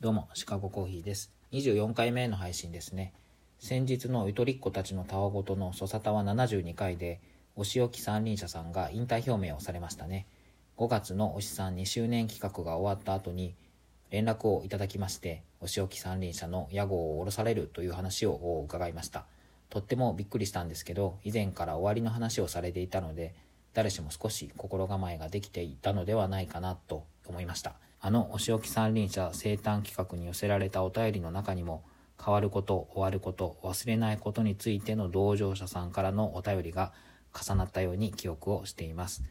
どうも、シカゴコーヒーです。24回目の配信ですね。先日のゆとりっ子たちのたわごとのそさたわ72回で、お仕置き三輪車さんが引退表明をされましたね。5月のおしさん2周年企画が終わった後に、連絡をいただきまして、お仕置き三輪車の屋号を下ろされるという話を伺いました。とってもびっくりしたんですけど、以前から終わりの話をされていたので、誰しも少し心構えができていたのではないかなと思いました。あのお仕置き三輪車生誕企画に寄せられたお便りの中にも変わること終わること忘れないことについての同乗者さんからのお便りが重なったように記憶をしています。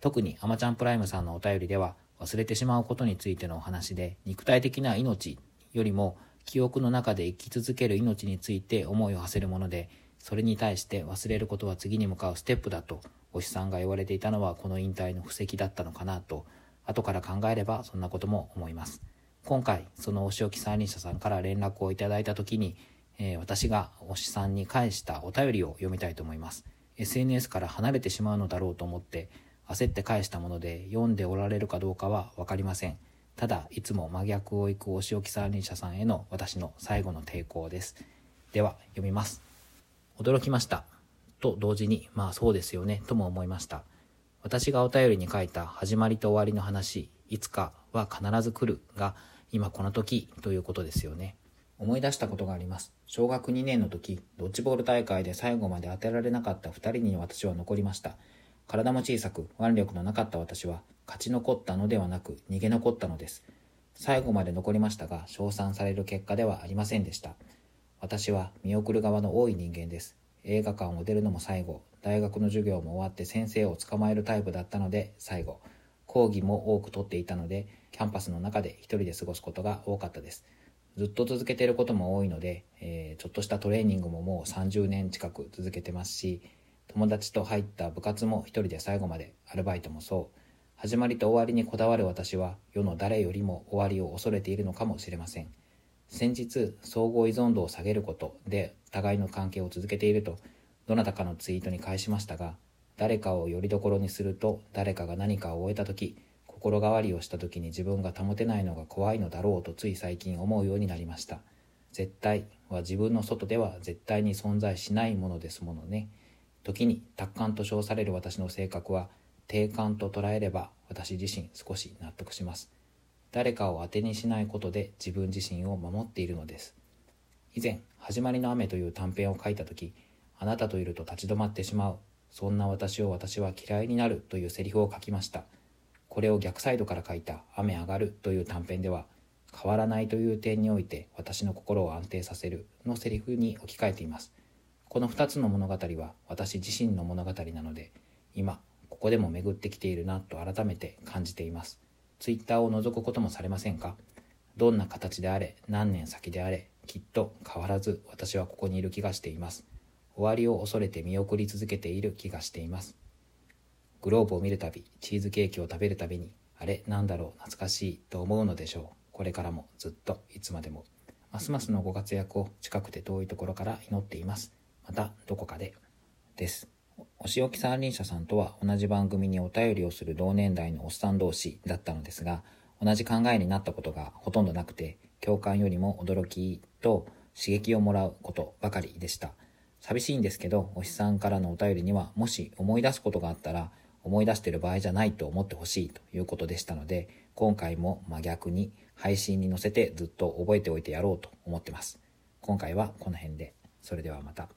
特にアマちゃんプライムさんのお便りでは忘れてしまうことについてのお話で肉体的な命よりも記憶の中で生き続ける命について思いを馳せるものでそれに対して忘れることは次に向かうステップだとお師さんが言われていたのはこの引退の布石だったのかなと後から考えればそんなことも思います。今回、そのお仕置き三輪車さんから連絡をいただいた時に、えー、私が推しさんに返したお便りを読みたいと思います。SNS から離れてしまうのだろうと思って焦って返したもので読んでおられるかどうかは分かりません。ただ、いつも真逆を行くお仕置き三輪車さんへの私の最後の抵抗です。では、読みます。驚きました。と同時に、まあそうですよね、とも思いました。私がお便りに書いた始まりと終わりの話、いつかは必ず来るが、今この時ということですよね。思い出したことがあります。小学2年の時、ドッジボール大会で最後まで当てられなかった2人に私は残りました。体も小さく腕力のなかった私は勝ち残ったのではなく逃げ残ったのです。最後まで残りましたが、称賛される結果ではありませんでした。私は見送る側の多い人間です。映画館を出るのも最後、大学の授業も終わって先生を捕まえるタイプだったので最後講義も多く取っていたのでキャンパスの中で一人で過ごすことが多かったです。ずっと続けていることも多いので、えー、ちょっとしたトレーニングももう30年近く続けてますし友達と入った部活も一人で最後までアルバイトもそう。始まりと終わりにこだわる私は世の誰よりも終わりを恐れているのかもしれません。先日相互依存度を下げることで互いの関係を続けているとどなたかのツイートに返しましたが、誰かをよりどころにすると、誰かが何かを終えた時、心変わりをした時に自分が保てないのが怖いのだろうとつい最近思うようになりました。絶対は自分の外では絶対に存在しないものですものね。時に達観と称される私の性格は、定感と捉えれば私自身少し納得します。誰かを当てにしないことで自分自身を守っているのです。以前、始まりの雨という短編を書いた時、あなたといると立ち止まってしまう。そんな私を私は嫌いになるというセリフを書きました。これを逆サイドから書いた雨上がるという短編では、変わらないという点において私の心を安定させるのセリフに置き換えています。この2つの物語は私自身の物語なので、今、ここでも巡ってきているなと改めて感じています。ツイッターを覗くこともされませんか？どんな形であれ、何年先であれ、きっと変わらず私はここにいる気がしています。終わりを恐れて見送り続けている気がしています。グローブを見るたび、チーズケーキを食べるたびに、あれ、なんだろう、懐かしいと思うのでしょう。これからもずっといつまでも。ますますのご活躍を近くて遠いところから祈っています。またどこかで。です。お仕置き三輪車さんとは同じ番組にお便りをする同年代のおっさん同士だったのですが、同じ考えになったことがほとんどなくて、共感よりも驚きと刺激をもらうことばかりでした。寂しいんですけど、おしさんからのお便りには、もし思い出すことがあったら、思い出してる場合じゃないと思ってほしいということでしたので、今回も真逆に配信に載せてずっと覚えておいてやろうと思ってます。今回はこの辺で。それではまた。